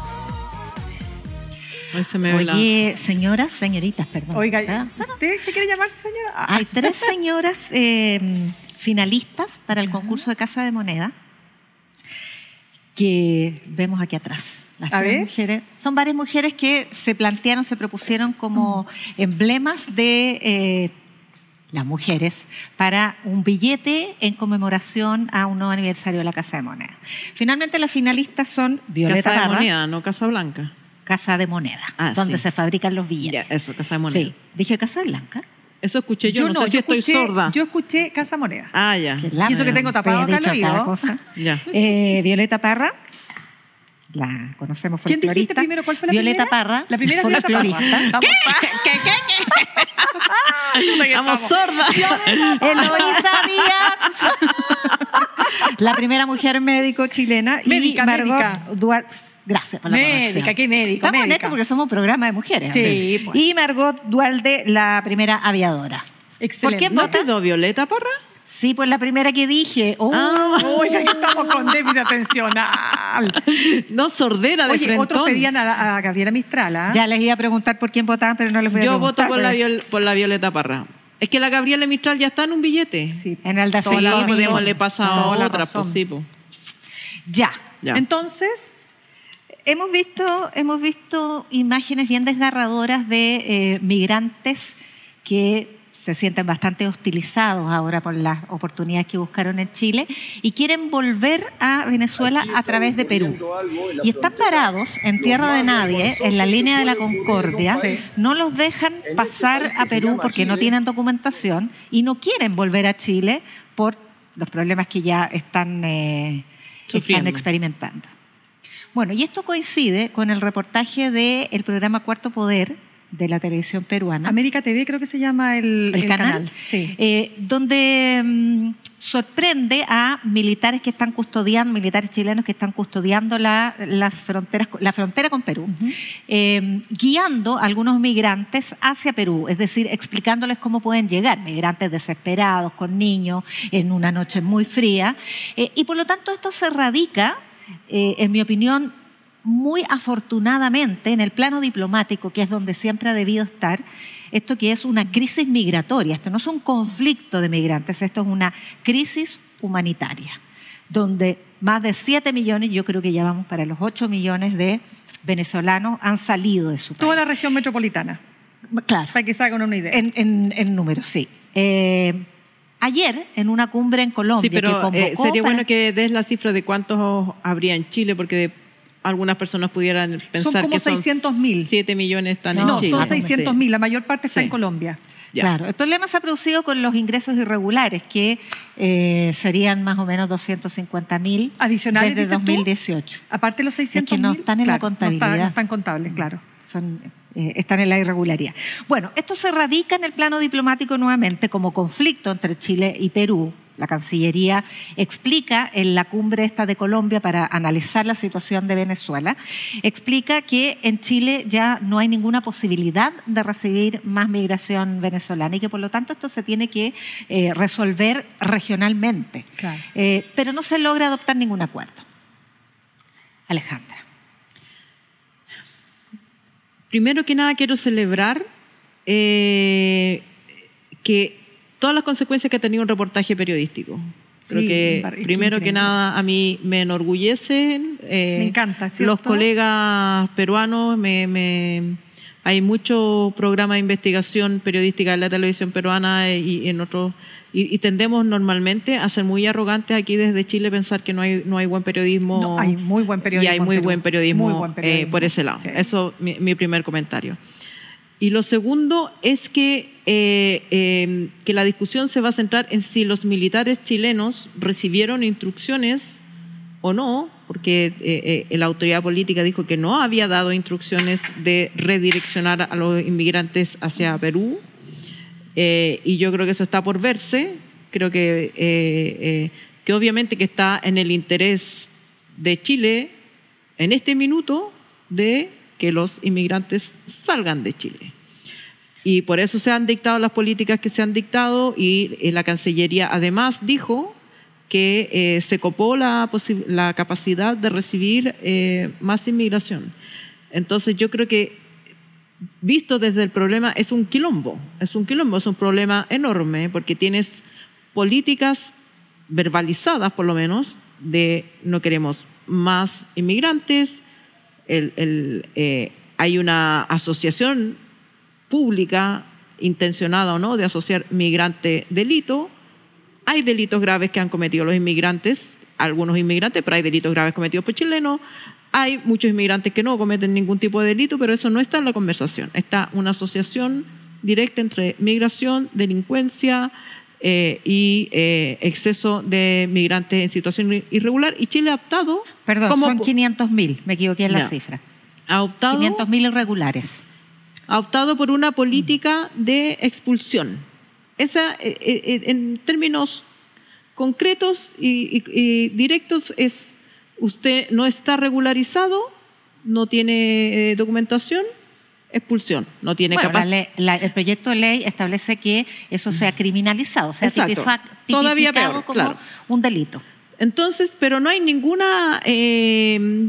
Ahí se me Oye, señoras, señoritas, perdón. Oiga. ¿usted se quiere llamarse señora? Hay tres señoras eh, finalistas para el concurso de Casa de Moneda que vemos aquí atrás. Las tres mujeres. Son varias mujeres que se plantearon, se propusieron como emblemas de eh, las mujeres para un billete en conmemoración a un nuevo aniversario de la Casa de Moneda. Finalmente las finalistas son Violeta Casa de Moneda, no Casa Blanca. Casa de Moneda, Ah, donde sí. se fabrican los Ya, billetes. eso, Casa de Moneda. Sí, dije Casa Blanca. Eso escuché yo, no, sé si estoy sorda. Yo escuché Casa Moneda. Ah, ya. Y eso que tengo tapado acá el oído. cosa. Ya. Eh, Violeta Parra, la conocemos ¿Quién dijiste primero? ¿Cuál fue la Violeta primera? Parra, La primera Violeta Parra. folclorista. Vamos, Estamos sordas. Eloísa Díaz, la primera mujer médico chilena. Médica, y Margot médica. Duarte. Gracias por la Médica, qué médico, Estamos en esto porque somos un programa de mujeres. Sí, pues. Y Margot Dualde, la primera aviadora. Excelente. ¿Por qué ¿No vota? quedó Violeta Parra? Sí, pues la primera que dije. Oh, Ah. Oiga, que estamos con déficit atencional. No, sordera de Oye, frentón. otros pedían a, a Gabriela Mistral, ¿ah? Ya les iba a preguntar por quién votaban, pero no les voy a Yo preguntar. voto por la, porque- Viol- por la Violeta Parra. Es que la Gabriela Mistral ya está en un billete. Sí. En el de Toda la. Podemos le pasa a Toda la otra, razón. pues sí, po. Ya. Ya. Entonces, Hemos visto, hemos visto imágenes bien desgarradoras de eh, migrantes que se sienten bastante hostilizados ahora por las oportunidades que buscaron en Chile y quieren volver a Venezuela a través de Perú. Y están parados en tierra de nadie, en la línea de la Concordia, no los dejan pasar a Perú porque no tienen documentación y no quieren volver a Chile por los problemas que ya están, eh, están experimentando. Bueno, y esto coincide con el reportaje del programa Cuarto Poder de la televisión peruana. América TV creo que se llama el, el el canal, Sí. eh, donde mm, sorprende a militares que están custodiando, militares chilenos que están custodiando la, las fronteras, la frontera con Perú, eh, guiando a algunos migrantes hacia Perú, es decir, explicándoles cómo pueden llegar, migrantes desesperados, con niños, en una noche muy fría, eh, y por lo tanto esto se radica, en mi opinión, muy afortunadamente en el plano diplomático, que es donde siempre ha debido estar, esto que es una crisis migratoria, esto no es un conflicto de migrantes, esto es una crisis humanitaria, donde más de 7 millones, yo creo que ya vamos para los 8 millones de venezolanos han salido de su país. Toda la región metropolitana, Claro, para que se hagan una idea. en, en, en números, sí. Eh, ayer, en una cumbre en Colombia Sí, pero que convocó eh, sería para- bueno que des la cifra de cuántos habría en Chile, porque de- algunas personas pudieran pensar como que son 600.000. 7 millones están No, en no, Chile. son Ah, 600 mil, la mayor parte está Sí. en Colombia. Ya. Claro, el problema se ha producido con los ingresos irregulares, que eh, serían más o menos 250 mil Adicionales, desde dices tú? 2018. Aparte de los 600 no mil, están en la claro, no contabilidad. está- No, están contables, claro. Son, eh, están en la irregularidad. Bueno, esto se radica en el plano diplomático nuevamente como conflicto entre Chile y Perú. La Cancillería explica en la cumbre esta de Colombia para analizar la situación de Venezuela, explica que en Chile ya no hay ninguna posibilidad de recibir más migración venezolana y que por lo tanto esto se tiene que eh, resolver regionalmente. Claro. Eh, pero no se logra adoptar ningún acuerdo. Alejandra. Primero que nada quiero celebrar eh, que todas las consecuencias que ha tenido un reportaje periodístico. Creo Sí, que es que primero que nada a mí me enorgullecen. eh, Me encanta, ¿cierto? Los colegas peruanos, me, me- hay mucho programa de investigación periodística en la televisión peruana y en otros y, y tendemos normalmente a ser muy arrogantes aquí desde Chile pensar que no hay no hay buen periodismo No, hay muy buen periodismo y hay muy buen periodismo, Muy buen eh, periodismo. por ese lado Sí. eso mi, mi primer comentario y lo segundo es que, eh, eh, que la discusión se va a centrar en si los militares chilenos recibieron instrucciones o no, porque eh, eh, la autoridad política dijo que no había dado instrucciones de redireccionar a los inmigrantes hacia Perú. Eh, y yo creo que eso está por verse. Creo que, eh, eh, que obviamente que está en el interés de Chile en este minuto de que los inmigrantes salgan de Chile. Y por eso se han dictado las políticas que se han dictado y eh, la Cancillería además dijo que eh, se copó la, la capacidad de recibir eh, más inmigración. Entonces yo creo que visto desde el problema es un quilombo, es un quilombo, es un problema enorme porque tienes políticas verbalizadas por lo menos de no queremos más inmigrantes, eh, hay una asociación pública intencionada o no de asociar migrante delito. Hay delitos graves que han cometido los inmigrantes, algunos inmigrantes, pero hay delitos graves cometidos por chilenos. Hay muchos inmigrantes que no cometen ningún tipo de delito, pero eso no está en la conversación. Está una asociación directa entre migración, delincuencia eh, y eh, exceso de migrantes en situación irregular. Y Chile ha optado Perdón, como son po- 500 mil, me equivoqué en la cifra. ha optado 500 mil irregulares. ha optado por una política de expulsión. Esa, eh, en términos concretos y, y- y directos, es usted no está regularizado, no tiene eh, documentación, expulsión, no tiene Bueno, capacidad. el proyecto de ley establece que eso sea criminalizado, sea tipifa- Todavía tipificado peor, como claro. un delito. Entonces, pero no hay ninguna, eh,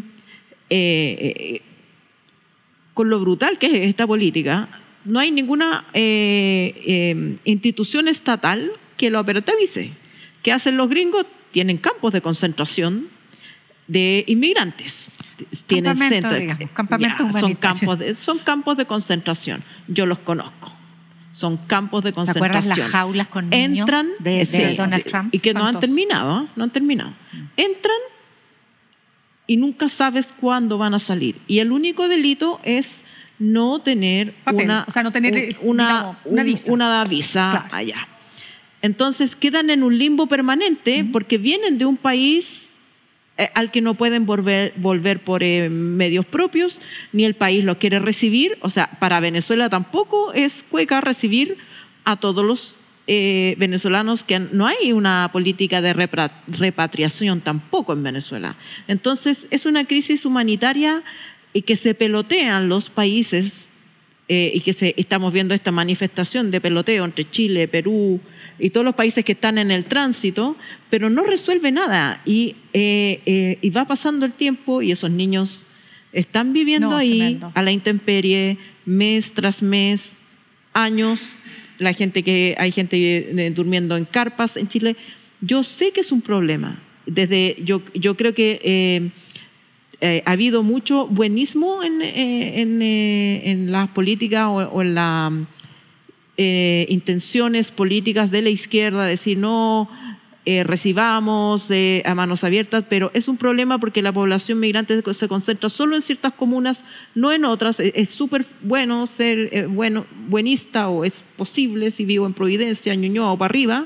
eh, con lo brutal que es esta política, no hay ninguna institución estatal que lo operative. ¿Qué hacen los gringos? Tienen campos de concentración de inmigrantes. Tienen centros. son, campos de, son campos de concentración. Yo los conozco. Son campos de ¿Te concentración. acuerdas las jaulas con niños Entran de, de sí, Donald Trump? y que no han terminado, ¿ah? no han terminado. Entran y nunca sabes cuándo van a salir. Y el único delito es no tener Papel, una, o sea, no tener, un- eh, una, digamos, una un- visa. una visa Claro. allá. Entonces quedan en un limbo permanente porque vienen de un país eh, al que no pueden volver, volver por eh, medios propios, ni el país los quiere recibir. O sea, para Venezuela tampoco es cueca recibir a todos los eh, venezolanos que no hay una política de repatriación tampoco en Venezuela. Entonces, es una crisis humanitaria y que se pelotean los países eh, y que se, estamos viendo esta manifestación de peloteo entre Chile, Perú y todos los países que están en el tránsito, pero no resuelve nada y, eh, eh, y va pasando el tiempo y esos niños están viviendo No, ahí tremendo. a la intemperie mes tras mes, años. La gente que hay gente eh, durmiendo en carpas en Chile. Yo sé que es un problema. Desde yo, yo creo que eh, eh, ha habido mucho buenismo en, eh, en, en las políticas o, o en las intenciones políticas de la izquierda, decir no eh, recibamos eh, a manos abiertas, pero es un problema porque la población migrante se concentra solo en ciertas comunas, no en otras. Es- Es súper bueno ser eh, bueno, buenista o es posible si vivo en Providencia, Ñuñoa o para arriba,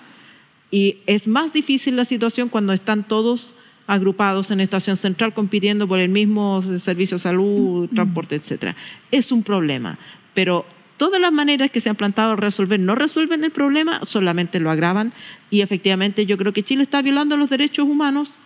y es más difícil la situación cuando están todos agrupados en estación central compitiendo por el mismo servicio de salud, transporte, etcétera. Es un problema, pero todas las maneras que se han plantado resolver no resuelven el problema, solamente lo agravan. Y efectivamente yo creo que Chile está violando los derechos humanos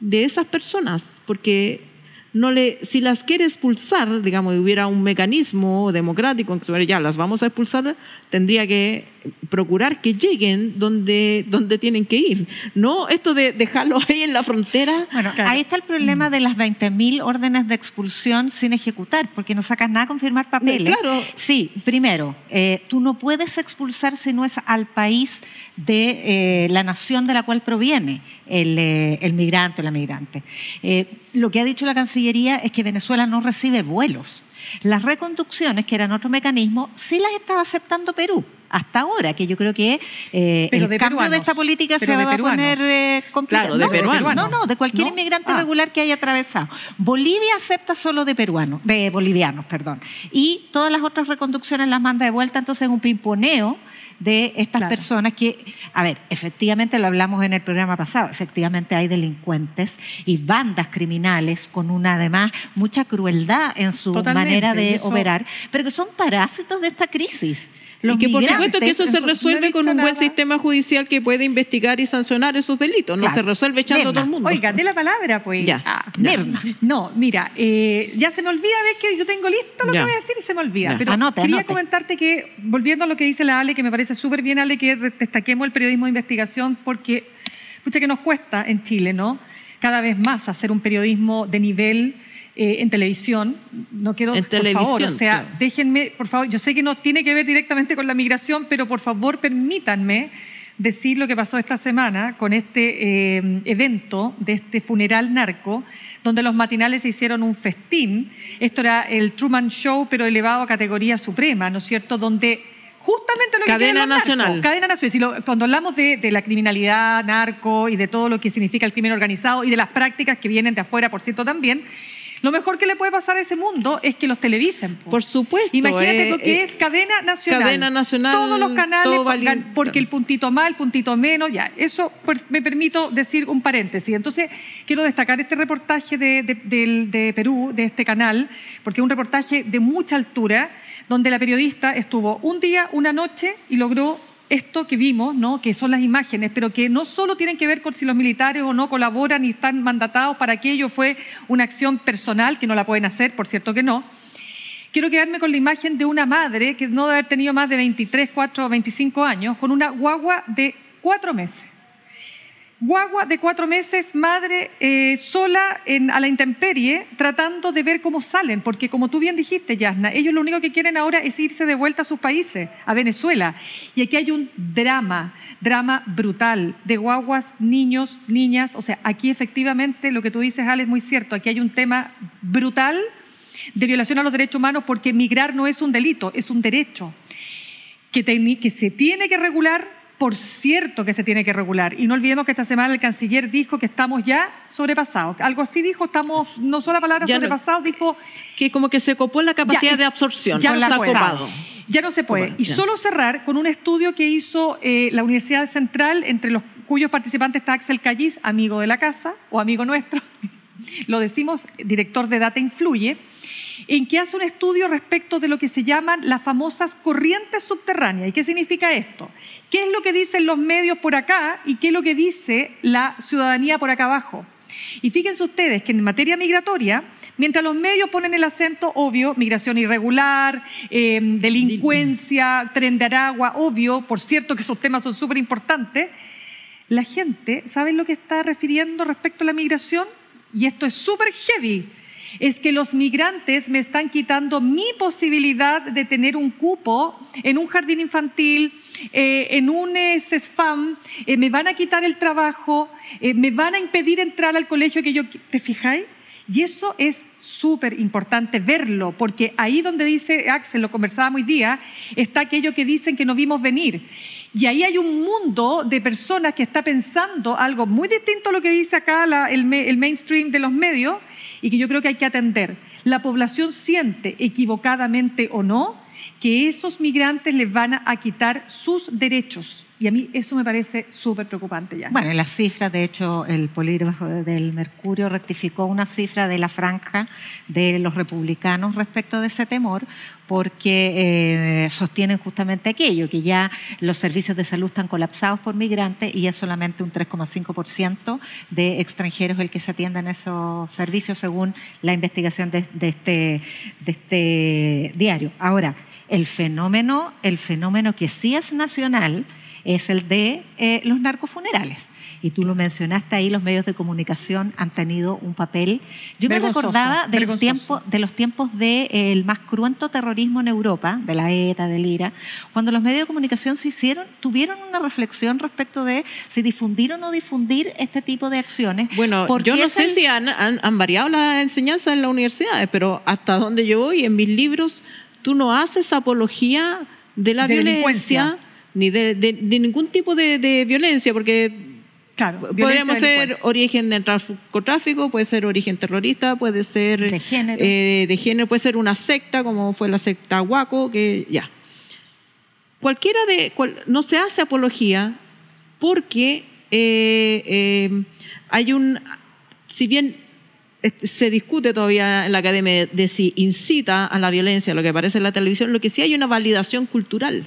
de esas personas porque no le, si las quiere expulsar, digamos, y hubiera un mecanismo democrático en que se ya las vamos a expulsar, tendría que procurar que lleguen donde, donde tienen que ir. No esto de dejarlos ahí en la frontera. Bueno, Claro. ahí está el problema de las 20.000 órdenes de expulsión sin ejecutar, porque no sacas nada con firmar papeles. Claro. Sí, primero, eh, tú no puedes expulsar si no es al país de eh, la nación de la cual proviene el, eh, el migrante o la migrante. Eh, lo que ha dicho la Cancillería es que Venezuela no recibe vuelos. Las reconducciones, que eran otro mecanismo, sí las estaba aceptando Perú. Hasta ahora, que yo creo que eh, el de cambio de esta política se va a poner eh, complicado. Claro, de no, peruanos. No, no, de cualquier ¿No? inmigrante Ah. regular que haya atravesado. Bolivia acepta solo de peruanos, de bolivianos, perdón. Y todas las otras reconducciones las manda de vuelta, entonces es un pimponeo de estas Claro. personas que, a ver, efectivamente lo hablamos en el programa pasado, efectivamente hay delincuentes y bandas criminales con una además mucha crueldad en su Totalmente, manera de eso- operar, pero que son parásitos de esta crisis. Los y que por supuesto que eso se resuelve no con un buen nada. sistema judicial que puede investigar y sancionar esos delitos. No Claro. se resuelve echando a todo el mundo. Oiga, de la palabra, pues. Ya, Ah, ya. No, mira, eh, ya se me olvida de que yo tengo listo lo Ya. que voy a decir y se me olvida. Ya. Pero Anote, quería anote. comentarte que, volviendo a lo que dice la Ale, que me parece súper bien, Ale, que destaquemos el periodismo de investigación porque, pucha, que nos cuesta en Chile, ¿no? Cada vez más hacer un periodismo de nivel. Eh, en televisión, no quiero, En por favor, o sea, claro. déjenme, por favor, yo sé que no tiene que ver directamente con la migración, pero por favor permítanme decir lo que pasó esta semana con este eh, evento de este funeral narco, donde los matinales se hicieron un festín. Esto era el Truman Show, pero elevado a categoría suprema, ¿no es cierto? Donde justamente lo que Cadena quieren los narcos, nacional. cadena nacional. Si lo- cuando hablamos de, de la criminalidad narco y de todo lo que significa el crimen organizado y de las prácticas que vienen de afuera, por cierto, también, lo mejor que le puede pasar a ese mundo es que los televisen. po. Por supuesto. Imagínate eh, lo que eh, es cadena nacional. cadena nacional, Todos los canales, todo porque el puntito más, el puntito menos, ya. Eso pues, me permito decir un paréntesis. Entonces, quiero destacar este reportaje de, de- del- de Perú, de este canal, porque es un reportaje de mucha altura, donde la periodista estuvo un día, una noche y logró esto que vimos, ¿no? que son las imágenes, pero que no solo tienen que ver con si los militares o no colaboran y están mandatados para aquello, fue una acción personal, que no la pueden hacer, por cierto que no. Quiero quedarme con la imagen de una madre que no debe haber tenido más de 23, 4 o 25 años, con una guagua de cuatro meses. Guagua de cuatro meses, madre eh, sola a la intemperie, tratando de ver cómo salen, porque como tú bien dijiste, Yasna, ellos lo único que quieren ahora es irse de vuelta a sus países, a Venezuela. Y aquí hay un drama, drama brutal, de guaguas, niños, niñas. O sea, aquí efectivamente lo que tú dices, Ale, es muy cierto. Aquí hay un tema brutal de violación a los derechos humanos porque migrar no es un delito, es un derecho que se tiene que regular, por cierto que se tiene que regular. Y no olvidemos que esta semana el canciller dijo que estamos ya sobrepasados. Algo así dijo, estamos, no solo la palabra Ya no- sobrepasados, dijo... que como que se copó la capacidad Ya, de absorción. ya no no puede. copado. Ya no se puede. Copado, Y solo cerrar con un estudio que hizo eh, la Universidad Central, entre los cuyos participantes está Axel Callis, amigo de la casa o amigo nuestro, lo decimos, director de Data Influye, en que hace un estudio respecto de lo que se llaman las famosas corrientes subterráneas. ¿Y qué significa esto? ¿Qué es lo que dicen los medios por acá y qué es lo que dice la ciudadanía por acá abajo? Y fíjense ustedes que en materia migratoria, mientras los medios ponen el acento, obvio, migración irregular, eh, delincuencia, tren de Aragua, obvio, por cierto que esos temas son súper importantes, la gente, ¿saben lo que está refiriendo respecto a la migración? Y esto es súper heavy. Es que los migrantes me están quitando mi posibilidad de tener un cupo en un jardín infantil, eh, en un eh, eh, me van a quitar el trabajo, eh, me van a impedir entrar al colegio que yo... ¿Te fijáis? Y eso es súper importante verlo, porque ahí donde dice Axel, lo conversábamos hoy día, está aquello que dicen que no vimos venir. Y ahí hay un mundo de personas que está pensando algo muy distinto a lo que dice acá la- el, el mainstream de los medios y que yo creo que hay que atender. La población siente, equivocadamente o no, que esos migrantes les van a quitar sus derechos. Y a mí eso me parece súper preocupante ya. Bueno, y las cifras, de hecho, el polígrafo del Mercurio rectificó una cifra de la franja de los republicanos respecto de ese temor, porque eh, sostienen justamente aquello, que ya los servicios de salud están colapsados por migrantes y es solamente un 3,5% de extranjeros el que se atienden esos servicios, según la investigación de, de este, de este diario. Ahora, el fenómeno, el fenómeno que sí es nacional, es el de eh, los narcofunerales. Y tú lo mencionaste ahí, los medios de comunicación han tenido un papel. Yo Vergonzoso, me recordaba del tiempo, de los tiempos del más cruento terrorismo en Europa, de la ETA, del IRA, cuando los medios de comunicación se hicieron, tuvieron una reflexión respecto de si difundir o no difundir este tipo de acciones. Bueno, yo no sé el- si han, han- han variado las enseñanzas en las universidades, pero hasta donde yo voy, en mis libros, tú no haces apología de la De violencia. Ni de, de- de ningún tipo de, de violencia, porque Claro, podríamos ser origen de narcotráfico, puede ser origen terrorista, puede ser De género. eh, de género, puede ser una secta, como fue la secta Huaco, que ya. Cualquiera de, cual- no se hace apología porque eh, eh, hay un, si bien se discute todavía en la academia de si incita a la violencia, lo que aparece en la televisión, lo que sí hay una validación cultural.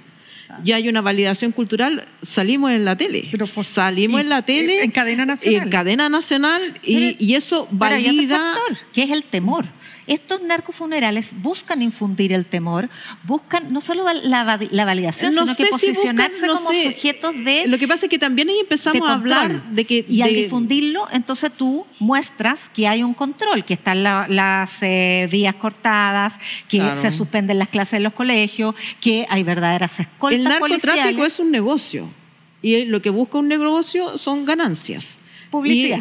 Y hay una validación cultural, salimos en la tele. Pero por- salimos y- en la tele. en cadena nacional. En cadena nacional y, Pero- y eso Pero hay otro valida. factor, que es el temor. Estos narcofunerales buscan infundir el temor, buscan no solo la, la validación, No sino que si posicionarse buscan, no como sé. sujetos de Lo que pasa es que también ahí empezamos a hablar de que. y al difundirlo, entonces tú muestras que hay un control, que están la- las eh, vías cortadas, que Claro. se suspenden las clases en los colegios, que hay verdaderas escoltas el narcotráfico policiales. es un negocio. Y lo que busca un negocio son ganancias. Publicidad.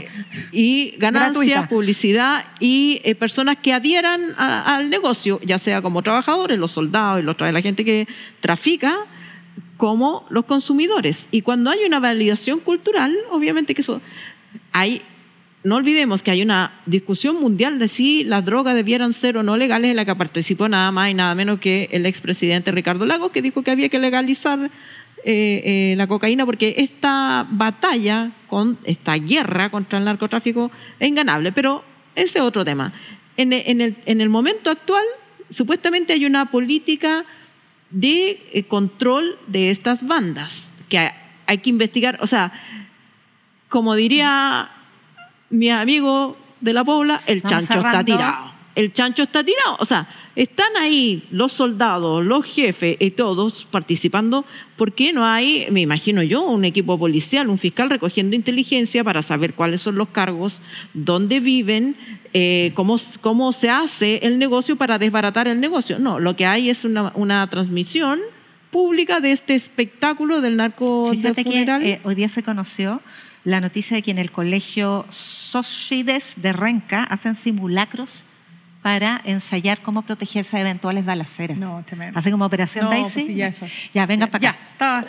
Y, y Gratuita. publicidad y eh, personas que adhieran a- al negocio, ya sea como trabajadores, los soldados y los, la gente que trafica, como los consumidores. Y cuando hay una validación cultural, obviamente que eso hay no olvidemos que hay una discusión mundial de si las drogas debieran ser o no legales en la que participó nada más y nada menos que el expresidente Ricardo Lagos, que dijo que había que legalizar eh, eh, la cocaína porque esta batalla, con esta guerra contra el narcotráfico es inganable. Pero ese es otro tema. En, en el, en el momento actual, supuestamente hay una política de eh, control de estas bandas que hay, hay que investigar. O sea, como diría mi amigo de la Pobla, el Vamos chancho está tirado. El chancho está tirado. O sea, están ahí los soldados, los jefes y todos participando. ¿Por qué no hay, me imagino yo, un equipo policial, un fiscal recogiendo inteligencia para saber cuáles son los cargos, dónde viven, eh, cómo, cómo se hace el negocio para desbaratar el negocio? No, lo que hay es una, una transmisión pública de este espectáculo del narco Fíjate que funeral. eh, hoy día se conoció la noticia de que en el colegio Sócides de Renca hacen simulacros para ensayar cómo protegerse de eventuales balaceras. No, tremendo. Así como Operación No, Daisy. pues sí, ya eso. Ya, venga para Ya, acá. está.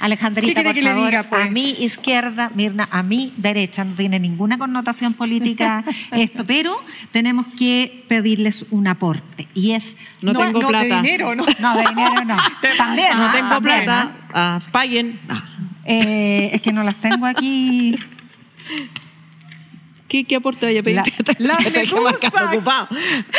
Alejandrita, ¿Qué quiere por que le favor, diga, pues? a mi izquierda, Mirna, a mi derecha, no tiene ninguna connotación política esto, pero tenemos que pedirles un aporte y es No tengo no, plata. de dinero, ¿no? no de dinero no, también no ah, tengo también, plata, ¿ah? paguen. Ah. Eh, es que no las tengo aquí. ¿Qué, qué aporte vaya a pedir? La- la medusa. preocupado.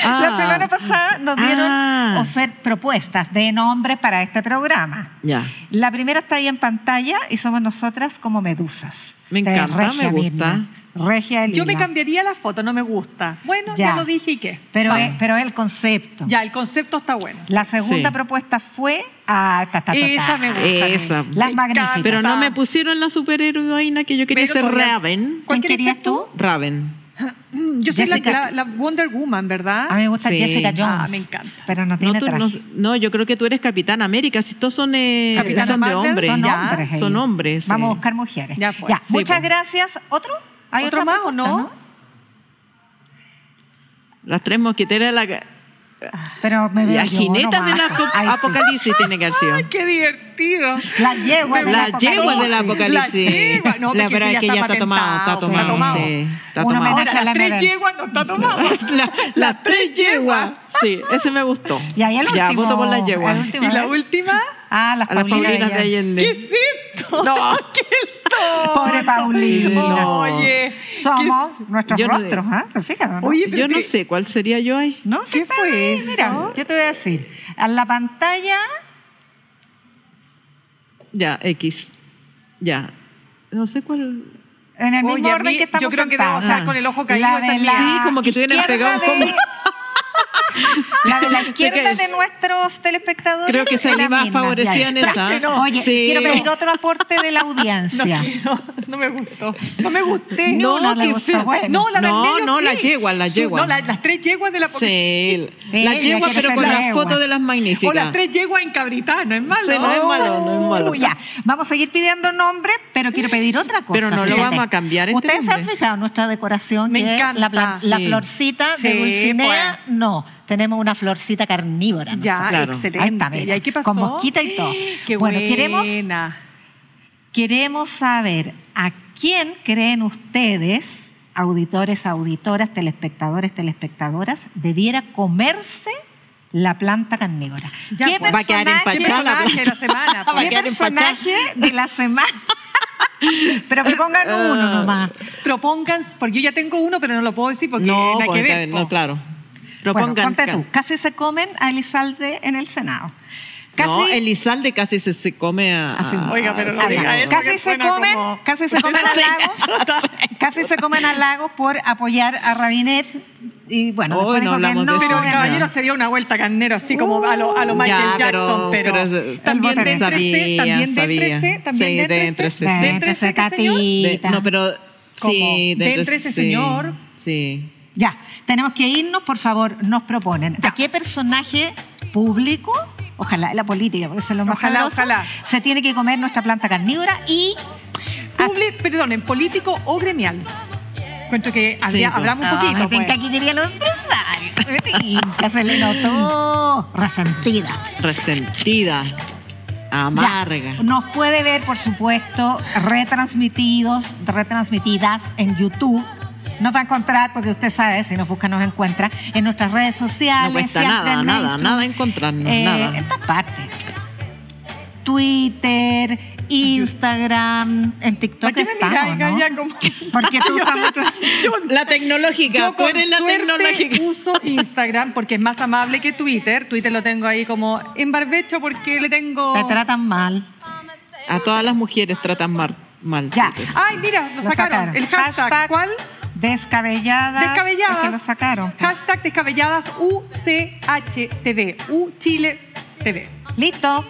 La Ah, semana pasada nos dieron Ah. propuestas de nombres para este programa. Ya. La primera está ahí en pantalla y somos nosotras como medusas. Me encanta, Regia me gusta. Mirna. Regia Yo me cambiaría la foto, no me gusta. Bueno, ya, lo dije y qué. Pero, es, pero es el concepto. Ya, el concepto está bueno. La segunda Sí. propuesta fue. Ah, ta, ta, ta, ta. Esa me gusta. Esa. Las magníficas. Pero no me pusieron la superheroína que yo quería Pero ser Raven. ¿Cuál ¿Quién querías tú? Raven. Yo soy la, Jessica- la- la Wonder Woman, ¿verdad? A mí me gusta Sí. Jessica Jones. Ah, me encanta. Pero no No, tiene tú- traje. no, no, yo creo que tú eres Capitán América. Si todos son, eh, son de hombres. Son Ya, hombres. ahí. son hombres, Vamos a buscar mujeres. Ya, pues. Sí, Muchas pues. gracias. ¿Otro? ¿Hay ¿Otro más o no? Las tres mosqueteras, la, Pero me veo las jinetas del apocalipsis tiene que haber sido. Ay, qué divertido. La yegua del La yegua del apocalipsis. La yegua. No, La verdad es que ya está tomado, está tomado. está tomado. sí, está Un tomado. homenaje Ahora, a la las tres yeguas no está tomado. La- las tres yeguas. Sí, ese me gustó. Y ahí el Ya, último. voto por la yegua. el último, ¿Y la ¿eh? última? Ah, las a las Paulinas Paulinas de Allende. ¿Qué es esto? No. Pobre Paulina. Oye, Somos ¿qué nuestros Yo no- rostros, ¿ah? ¿Se fijan? no? Oye, pero Yo no sé cuál sería yo ahí. ¿No? Sí ¿Qué fue ahí, eso? Mira, yo te voy a decir. A la pantalla, Ya, X. Ya. No sé cuál. en el Oye, mismo orden mí- que estamos yo creo que debo sentados. estar con el ojo caído, La de la. Sí, como que izquierda pegado de- izquierda que- de nuestros telespectadores. Creo que salí la más favorecida en esa. que no. Oye, Sí. quiero pedir otro aporte de la No, audiencia. quiero, no me gustó. No me gusté. No, no gustó. feo. Bueno. No, la No, medio no, sí. la yegua, la yegua. No, la- las tres yeguas de la Sí, Sí, la yegua, pero con la la foto de las magníficas. O las tres yeguas encabritadas, no es malo. Sí, no es malo, no es malo. Uy, ya. Vamos a seguir pidiendo nombres, pero quiero pedir otra cosa. Pero no lo vamos a cambiar este ¿Ustedes se han fijado nuestra decoración? Me que es encanta. La, la florcita de Dulcinea. pues. No, tenemos una florcita carnívora. Ya. Claro. excelente. Ahí está, mira, ¿Y ahí qué pasó? Con mosquita y todo. Qué bueno, buena. queremos, queremos saber a quién creen ustedes, auditores, auditoras, telespectadores, telespectadoras, debiera comerse la planta carnívora. Ya, ¿Qué pues. Va a quedar personaje- ¿Qué empachada la de la semana? Va a pues? ¿Qué quedar empachada. personaje de la semana? Pero que pongan Ah. uno nomás. Propongan, porque yo ya tengo uno, pero no lo puedo decir porque No, nada que ver. no, po. Bueno, ponte tú. Casi se comen a Elizalde en el Senado. Casi, no, Elizalde casi se, se come a. Así, Oiga, pero no a ver, diga eso, casi se comen, como- casi se comen a Lagos, casi se comen a Lagos por apoyar a Rabinet y bueno, Hoy no hablamos no. de Pero eso, el caballero se dio una vuelta carnero, así como a lo, a lo Michael Ya, Jackson, pero, también de entre sabía, también de también Sí, de de entre entre C, C, de no, pero. Sí, De entre ese señor. Sí. Ya, tenemos que irnos, por favor, nos proponen. ¿A qué personaje público, ojalá, la política, porque eso es lo más Ojalá, sabroso, ojalá. se tiene que comer nuestra planta carnívora y Publi- perdón, en político o gremial. Encuentro que habría- pues. hablamos un poquito. me tinca pues. aquí quería los empresarios. Se le notó resentida. Resentida. Ya, Amarga. Nos puede ver, por supuesto, retransmitidos, retransmitidas en YouTube. Nos va a encontrar, porque usted sabe, si nos busca, nos encuentra en nuestras redes sociales. No cuesta nada, nada, nada encontrarnos, eh, nada. En todas partes. Twitter, Instagram, en TikTok ¿Para qué me estamos, ¿no? Como- Porque tú usas mucho... La tecnológica. Yo tú con eres la suerte tecnológica. uso Instagram porque es más amable que Twitter. Twitter lo tengo ahí como en barbecho porque le tengo... Te tratan mal. A todas las mujeres tratan mal. mal Ya. Twitter. Ay, mira, lo, Lo sacaron. El hashtag, ¿cuál? Descabelladas. Descabelladas. Es que lo sacaron. Hashtag descabelladas UCHTV. U Chile TV. Listo.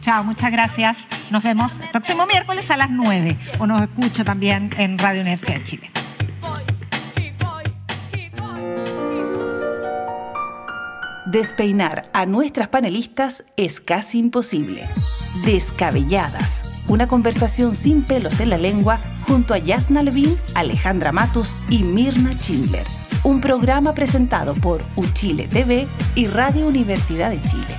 Chao, muchas gracias. Nos vemos el próximo miércoles a las 9 o nos escucha también en Radio Universidad de Chile. Despeinar a nuestras panelistas es casi imposible. Descabelladas. Una conversación sin pelos en la lengua junto a Yasna Levin, Alejandra Matus y Mirna Schindler. Un programa presentado por Uchile TV y Radio Universidad de Chile.